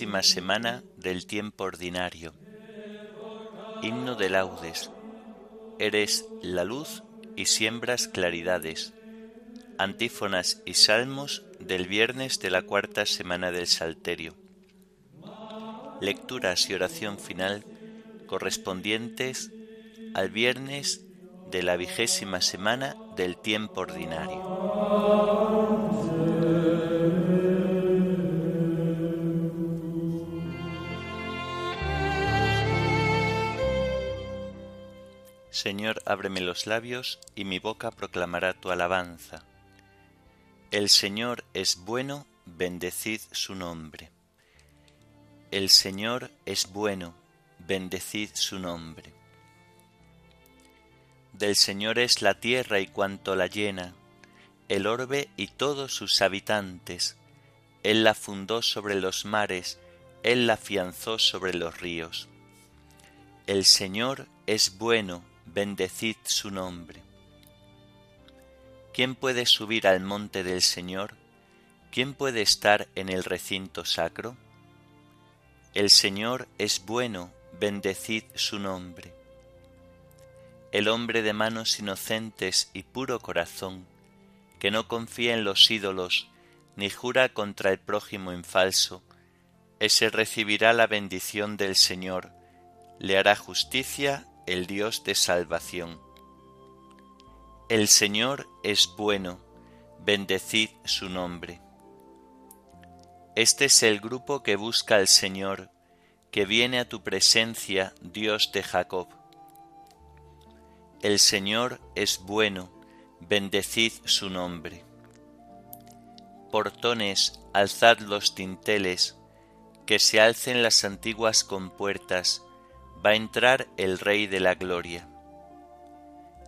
semana del tiempo ordinario. Himno de laudes. Eres la luz y siembras claridades. Antífonas y salmos del viernes de la cuarta semana del Salterio. Lecturas y oración final correspondientes al viernes de la vigésima semana del tiempo ordinario. Señor, ábreme los labios, y mi boca proclamará tu alabanza. El Señor es bueno, bendecid su nombre. El Señor es bueno, bendecid su nombre. Del Señor es la tierra y cuanto la llena, el orbe y todos sus habitantes. Él la fundó sobre los mares, Él la afianzó sobre los ríos. El Señor es bueno, bendecid su nombre. ¿Quién puede subir al monte del Señor? ¿Quién puede estar en el recinto sacro? El Señor es bueno, bendecid su nombre. El hombre de manos inocentes y puro corazón, que no confía en los ídolos, ni jura contra el prójimo en falso, ese recibirá la bendición del Señor, le hará justicia el Dios de salvación. El Señor es bueno, bendecid su nombre. Este es el grupo que busca al Señor, que viene a tu presencia, Dios de Jacob. El Señor es bueno, bendecid su nombre. Portones, alzad los tinteles, que se alcen las antiguas compuertas, va a entrar el Rey de la Gloria.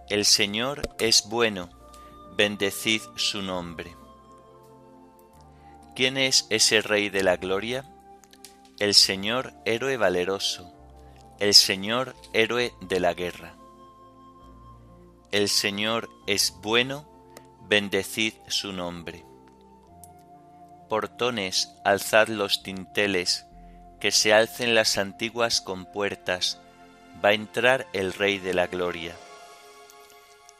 El Señor es bueno, bendecid su nombre. ¿Quién es ese Rey de la Gloria? El Señor héroe valeroso, el Señor héroe de la guerra. El Señor es bueno, bendecid su nombre. Portones, alzad los tinteles, que se alcen las antiguas compuertas, va a entrar el Rey de la Gloria.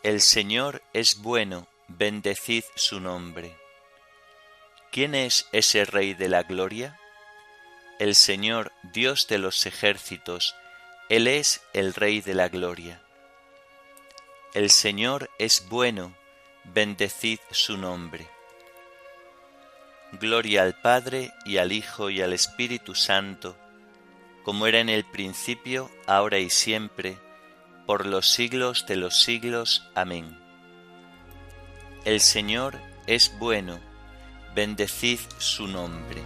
El Señor es bueno, bendecid su nombre. ¿Quién es ese Rey de la Gloria? El Señor, Dios de los ejércitos, Él es el Rey de la Gloria. El Señor es bueno, bendecid su nombre. Gloria al Padre y al Hijo y al Espíritu Santo, como era en el principio, ahora y siempre, por los siglos de los siglos. Amén. El Señor es bueno, bendecid su nombre.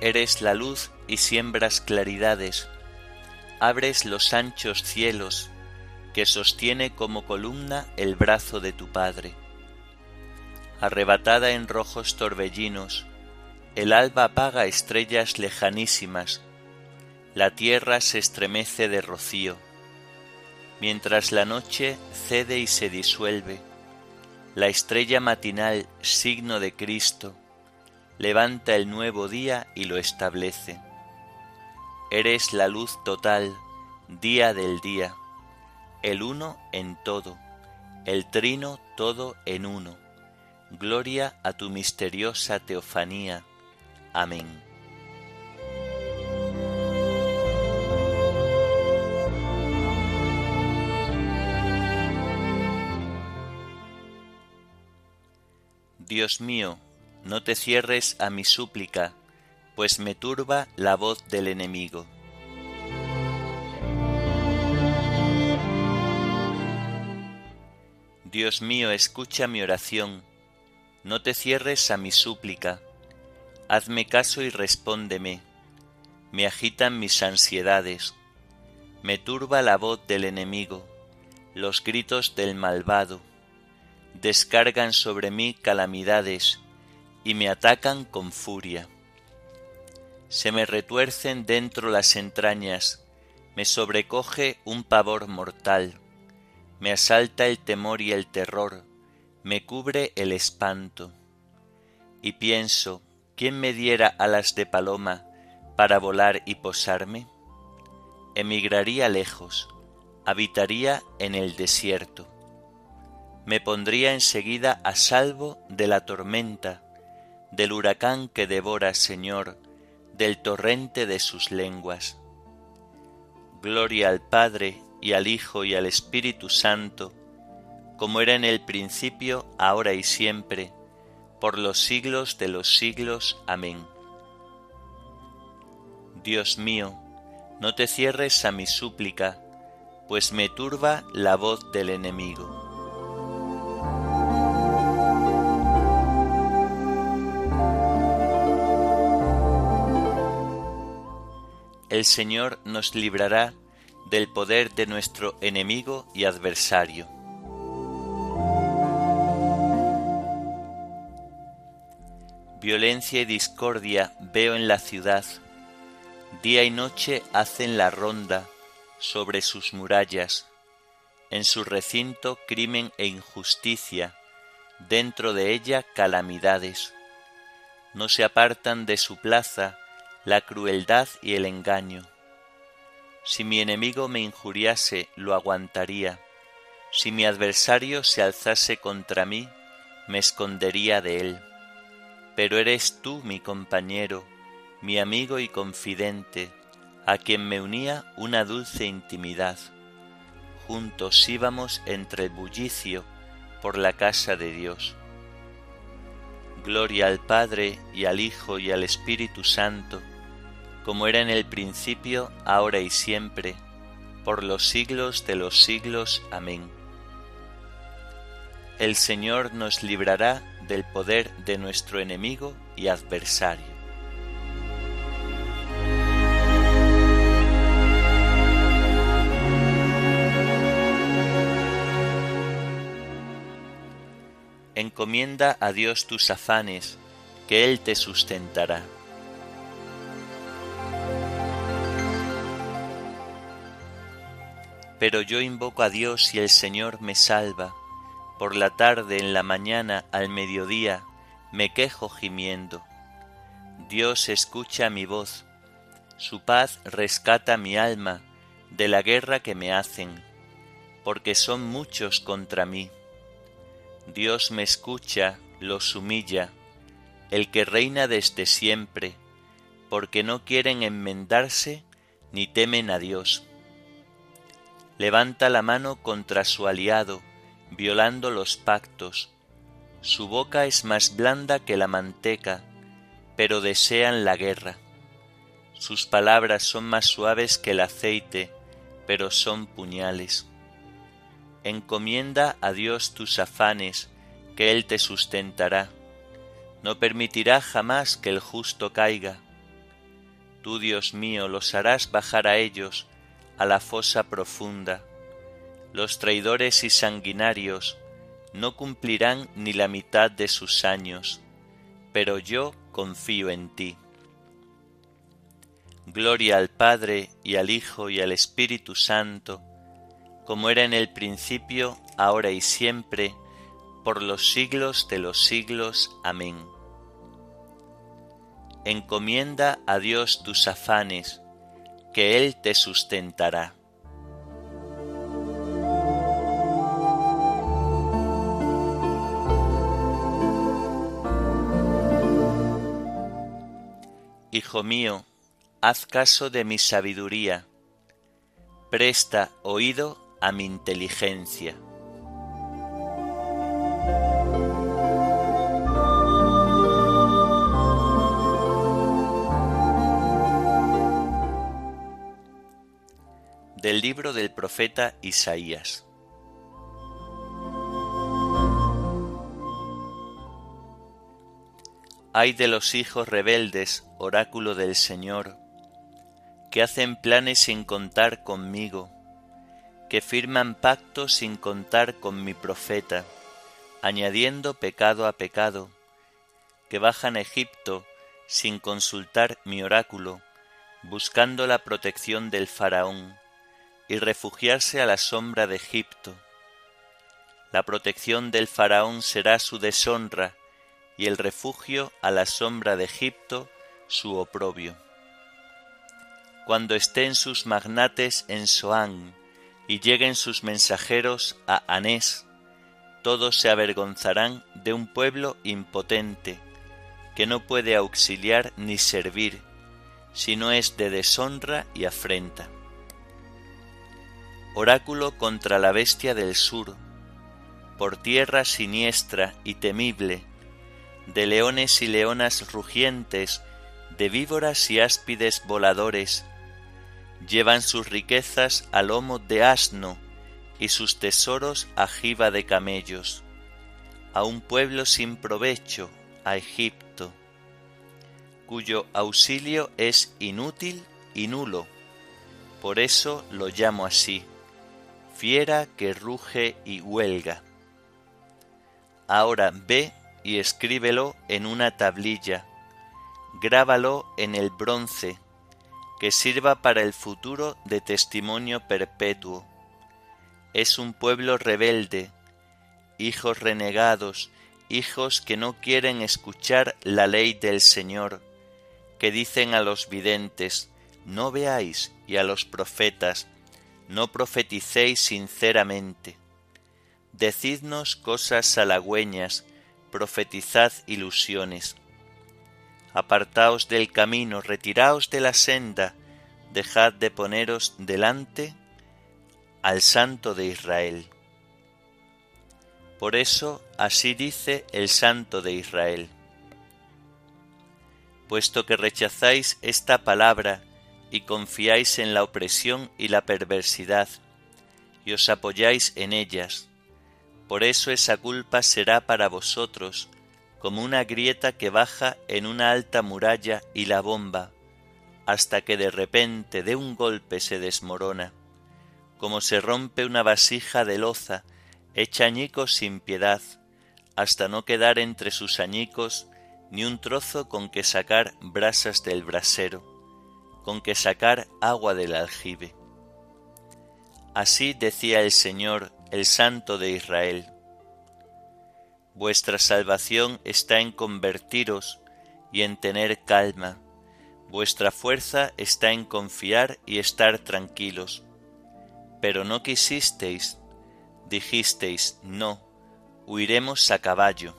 Eres la luz y siembras claridades abres los anchos cielos, que sostiene como columna el brazo de tu Padre. Arrebatada en rojos torbellinos, el alba apaga estrellas lejanísimas, la tierra se estremece de rocío, mientras la noche cede y se disuelve, la estrella matinal, signo de Cristo, levanta el nuevo día y lo establece Eres la luz total, día del día, el uno en todo, el trino todo en uno. Gloria a tu misteriosa teofanía. Amén. Dios mío, no te cierres a mi súplica, pues me turba la voz del enemigo. Dios mío, escucha mi oración, no te cierres a mi súplica, hazme caso y respóndeme. me agitan mis ansiedades, me turba la voz del enemigo, los gritos del malvado, descargan sobre mí calamidades y me atacan con furia. Se me retuercen dentro las entrañas, me sobrecoge un pavor mortal, me asalta el temor y el terror, me cubre el espanto. Y pienso, ¿quién me diera alas de paloma para volar y posarme? Emigraría lejos, habitaría en el desierto. Me pondría enseguida a salvo de la tormenta, del huracán que devora, Señor, del torrente de sus lenguas. Gloria al Padre y al Hijo y al Espíritu Santo, como era en el principio, ahora y siempre, por los siglos de los siglos. Amén. Dios mío, no te cierres a mi súplica, pues me turba la voz del enemigo. El Señor nos librará del poder de nuestro enemigo y adversario. Violencia y discordia veo en la ciudad, día y noche hacen la ronda sobre sus murallas, en su recinto crimen e injusticia, dentro de ella calamidades. No se apartan de su plaza la crueldad y el engaño. Si mi enemigo me injuriase, lo aguantaría. Si mi adversario se alzase contra mí, me escondería de él. Pero eres tú mi compañero, mi amigo y confidente, a quien me unía una dulce intimidad. Juntos íbamos entre el bullicio por la casa de Dios. Gloria al Padre y al Hijo y al Espíritu Santo, como era en el principio, ahora y siempre, por los siglos de los siglos. Amén. El Señor nos librará del poder de nuestro enemigo y adversario. Encomienda a Dios tus afanes, que Él te sustentará. Pero yo invoco a Dios y el Señor me salva. Por la tarde, en la mañana, al mediodía, me quejo gimiendo. Dios escucha mi voz. Su paz rescata mi alma de la guerra que me hacen, porque son muchos contra mí. Dios me escucha, los humilla, el que reina desde siempre, porque no quieren enmendarse ni temen a Dios levanta la mano contra su aliado, violando los pactos. Su boca es más blanda que la manteca, pero desean la guerra. Sus palabras son más suaves que el aceite, pero son puñales. Encomienda a Dios tus afanes, que Él te sustentará. No permitirá jamás que el justo caiga. Tú, Dios mío, los harás bajar a ellos, a la fosa profunda. Los traidores y sanguinarios no cumplirán ni la mitad de sus años, pero yo confío en ti. Gloria al Padre y al Hijo y al Espíritu Santo, como era en el principio, ahora y siempre, por los siglos de los siglos. Amén. Encomienda a Dios tus afanes, que Él te sustentará. Hijo mío, haz caso de mi sabiduría, presta oído a mi inteligencia. Del libro del profeta Isaías. Ay de los hijos rebeldes, oráculo del Señor, que hacen planes sin contar conmigo, que firman pactos sin contar con mi profeta, añadiendo pecado a pecado, que bajan a Egipto sin consultar mi oráculo, buscando la protección del faraón, y refugiarse a la sombra de Egipto. La protección del faraón será su deshonra, y el refugio a la sombra de Egipto su oprobio. Cuando estén sus magnates en Soán y lleguen sus mensajeros a Anés, todos se avergonzarán de un pueblo impotente, que no puede auxiliar ni servir, si no es de deshonra y afrenta. Oráculo contra la bestia del sur, por tierra siniestra y temible, de leones y leonas rugientes, de víboras y áspides voladores, llevan sus riquezas a lomo de asno y sus tesoros a jiba de camellos, a un pueblo sin provecho, a Egipto, cuyo auxilio es inútil y nulo, por eso lo llamo así, fiera que ruge y huelga. Ahora ve y escríbelo en una tablilla, grábalo en el bronce, que sirva para el futuro de testimonio perpetuo. Es un pueblo rebelde, hijos renegados, hijos que no quieren escuchar la ley del Señor, que dicen a los videntes, no veáis, y a los profetas, no profeticéis sinceramente. Decidnos cosas halagüeñas, profetizad ilusiones. Apartaos del camino, retiraos de la senda, dejad de poneros delante al Santo de Israel. Por eso así dice el Santo de Israel. Puesto que rechazáis esta palabra y confiáis en la opresión y la perversidad, y os apoyáis en ellas, por eso esa culpa será para vosotros como una grieta que baja en una alta muralla y la bomba, hasta que de repente de un golpe se desmorona, como se rompe una vasija de loza hecha añicos sin piedad, hasta no quedar entre sus añicos ni un trozo con que sacar brasas del brasero, con que sacar agua del aljibe. Así decía el Señor el Santo de Israel. Vuestra salvación está en convertiros y en tener calma. Vuestra fuerza está en confiar y estar tranquilos. Pero no quisisteis, dijisteis, no, huiremos a caballo.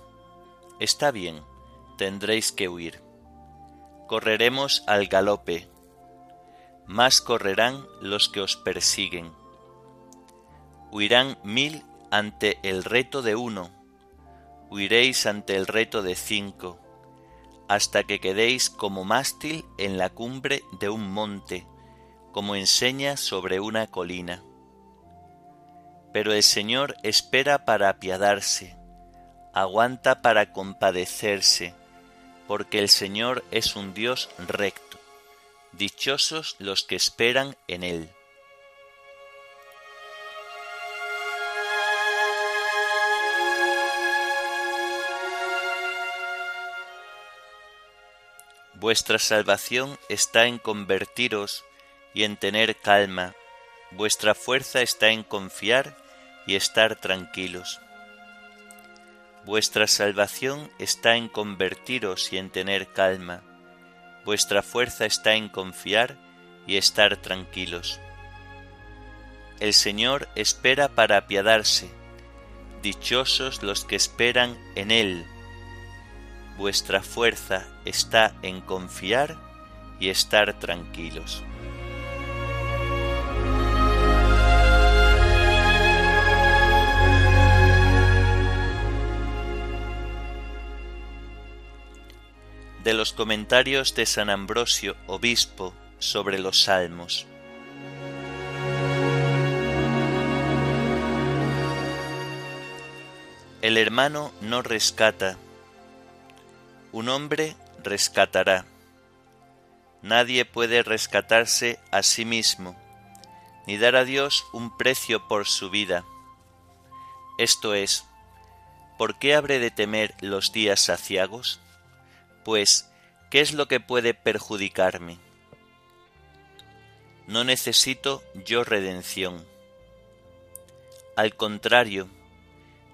Está bien, tendréis que huir. Correremos al galope. Más correrán los que os persiguen huirán mil ante el reto de uno, huiréis ante el reto de cinco, hasta que quedéis como mástil en la cumbre de un monte, como enseña sobre una colina. Pero el Señor espera para apiadarse, aguanta para compadecerse, porque el Señor es un Dios recto. Dichosos los que esperan en Él. Vuestra salvación está en convertiros y en tener calma. Vuestra fuerza está en confiar y estar tranquilos. Vuestra salvación está en convertiros y en tener calma. Vuestra fuerza está en confiar y estar tranquilos. El Señor espera para apiadarse. Dichosos los que esperan en Él vuestra fuerza está en confiar y estar tranquilos. De los comentarios de San Ambrosio, obispo, sobre los salmos. El hermano no rescata un hombre rescatará. nadie puede rescatarse a sí mismo, ni dar a Dios un precio por su vida. Esto es, ¿por qué habré de temer los días saciagos? Pues, ¿qué es lo que puede perjudicarme? No necesito yo redención. Al contrario,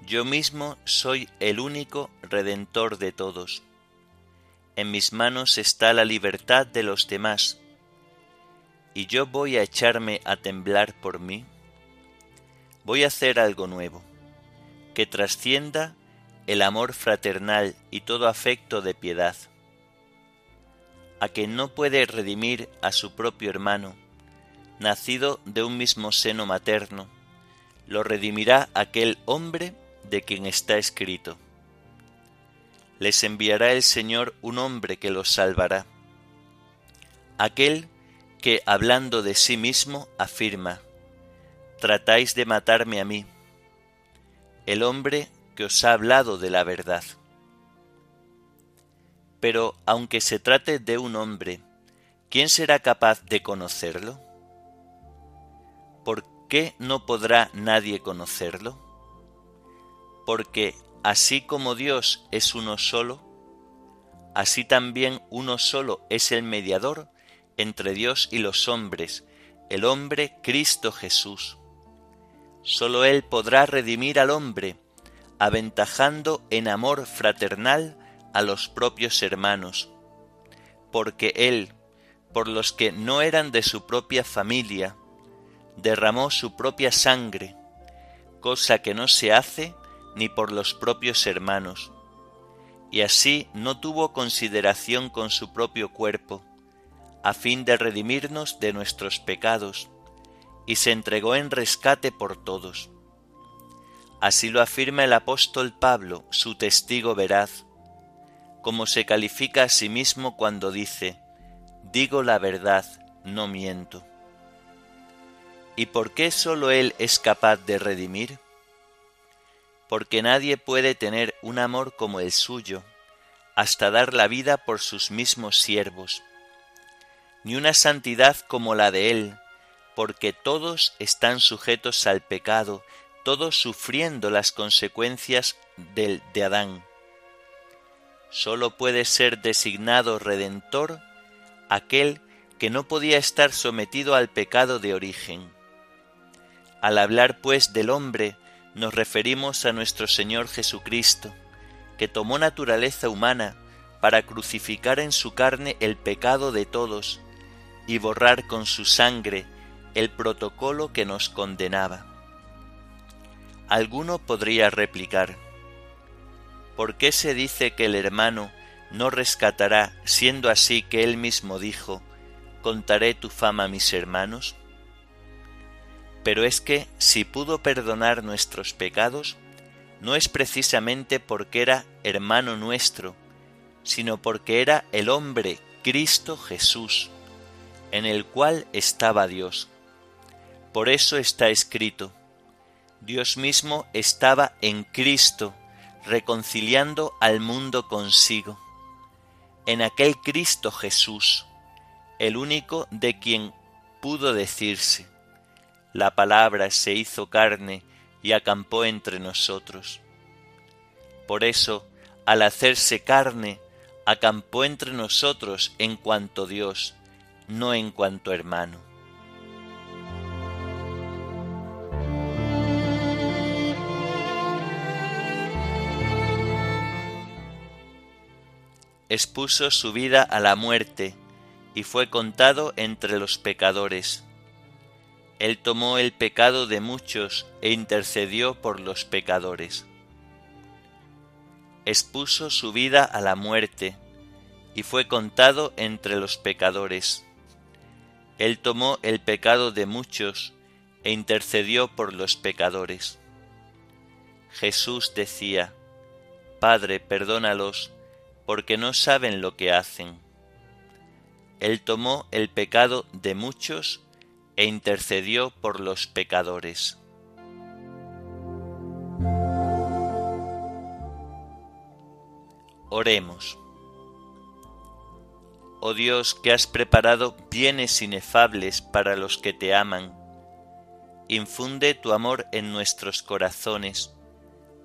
yo mismo soy el único redentor de todos. En mis manos está la libertad de los demás. ¿Y yo voy a echarme a temblar por mí? Voy a hacer algo nuevo, que trascienda el amor fraternal y todo afecto de piedad. A quien no puede redimir a su propio hermano, nacido de un mismo seno materno, lo redimirá aquel hombre de quien está escrito. Les enviará el Señor un hombre que los salvará. Aquel que, hablando de sí mismo, afirma, Tratáis de matarme a mí, el hombre que os ha hablado de la verdad. Pero aunque se trate de un hombre, ¿quién será capaz de conocerlo? ¿Por qué no podrá nadie conocerlo? porque así como Dios es uno solo, así también uno solo es el mediador entre Dios y los hombres, el hombre Cristo Jesús. Solo Él podrá redimir al hombre, aventajando en amor fraternal a los propios hermanos, porque Él, por los que no eran de su propia familia, derramó su propia sangre, cosa que no se hace ni por los propios hermanos, y así no tuvo consideración con su propio cuerpo, a fin de redimirnos de nuestros pecados, y se entregó en rescate por todos. Así lo afirma el apóstol Pablo, su testigo veraz, como se califica a sí mismo cuando dice, digo la verdad, no miento. ¿Y por qué sólo Él es capaz de redimir? porque nadie puede tener un amor como el suyo, hasta dar la vida por sus mismos siervos, ni una santidad como la de él, porque todos están sujetos al pecado, todos sufriendo las consecuencias del de Adán. Sólo puede ser designado redentor aquel que no podía estar sometido al pecado de origen. Al hablar pues del hombre nos referimos a nuestro Señor Jesucristo, que tomó naturaleza humana para crucificar en su carne el pecado de todos y borrar con su sangre el protocolo que nos condenaba. Alguno podría replicar, ¿por qué se dice que el hermano no rescatará, siendo así que él mismo dijo, contaré tu fama a mis hermanos? Pero es que si pudo perdonar nuestros pecados, no es precisamente porque era hermano nuestro, sino porque era el hombre Cristo Jesús, en el cual estaba Dios. Por eso está escrito, Dios mismo estaba en Cristo, reconciliando al mundo consigo. En aquel Cristo Jesús, el único de quien pudo decirse, la palabra se hizo carne y acampó entre nosotros. Por eso, al hacerse carne, acampó entre nosotros en cuanto Dios, no en cuanto hermano. Expuso su vida a la muerte y fue contado entre los pecadores él tomó el pecado de muchos e intercedió por los pecadores. Expuso su vida a la muerte y fue contado entre los pecadores. Él tomó el pecado de muchos e intercedió por los pecadores. Jesús decía, Padre, perdónalos, porque no saben lo que hacen. Él tomó el pecado de muchos e intercedió por los pecadores. Oremos. oh Dios, que has preparado bienes inefables para los que te aman. Infunde tu amor en nuestros corazones,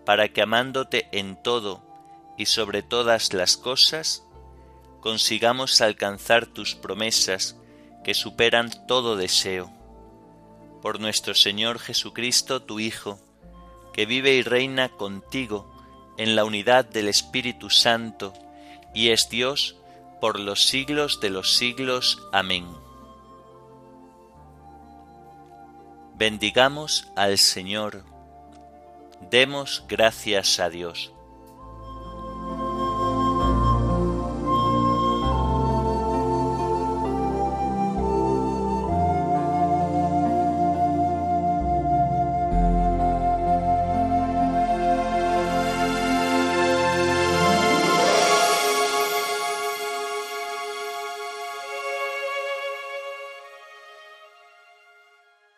para que amándote en todo y sobre todas las cosas, consigamos alcanzar tus promesas que superan todo deseo. Por nuestro Señor Jesucristo, tu Hijo, que vive y reina contigo en la unidad del Espíritu Santo, y es Dios por los siglos de los siglos. Amén. Bendigamos al Señor. Demos gracias a Dios.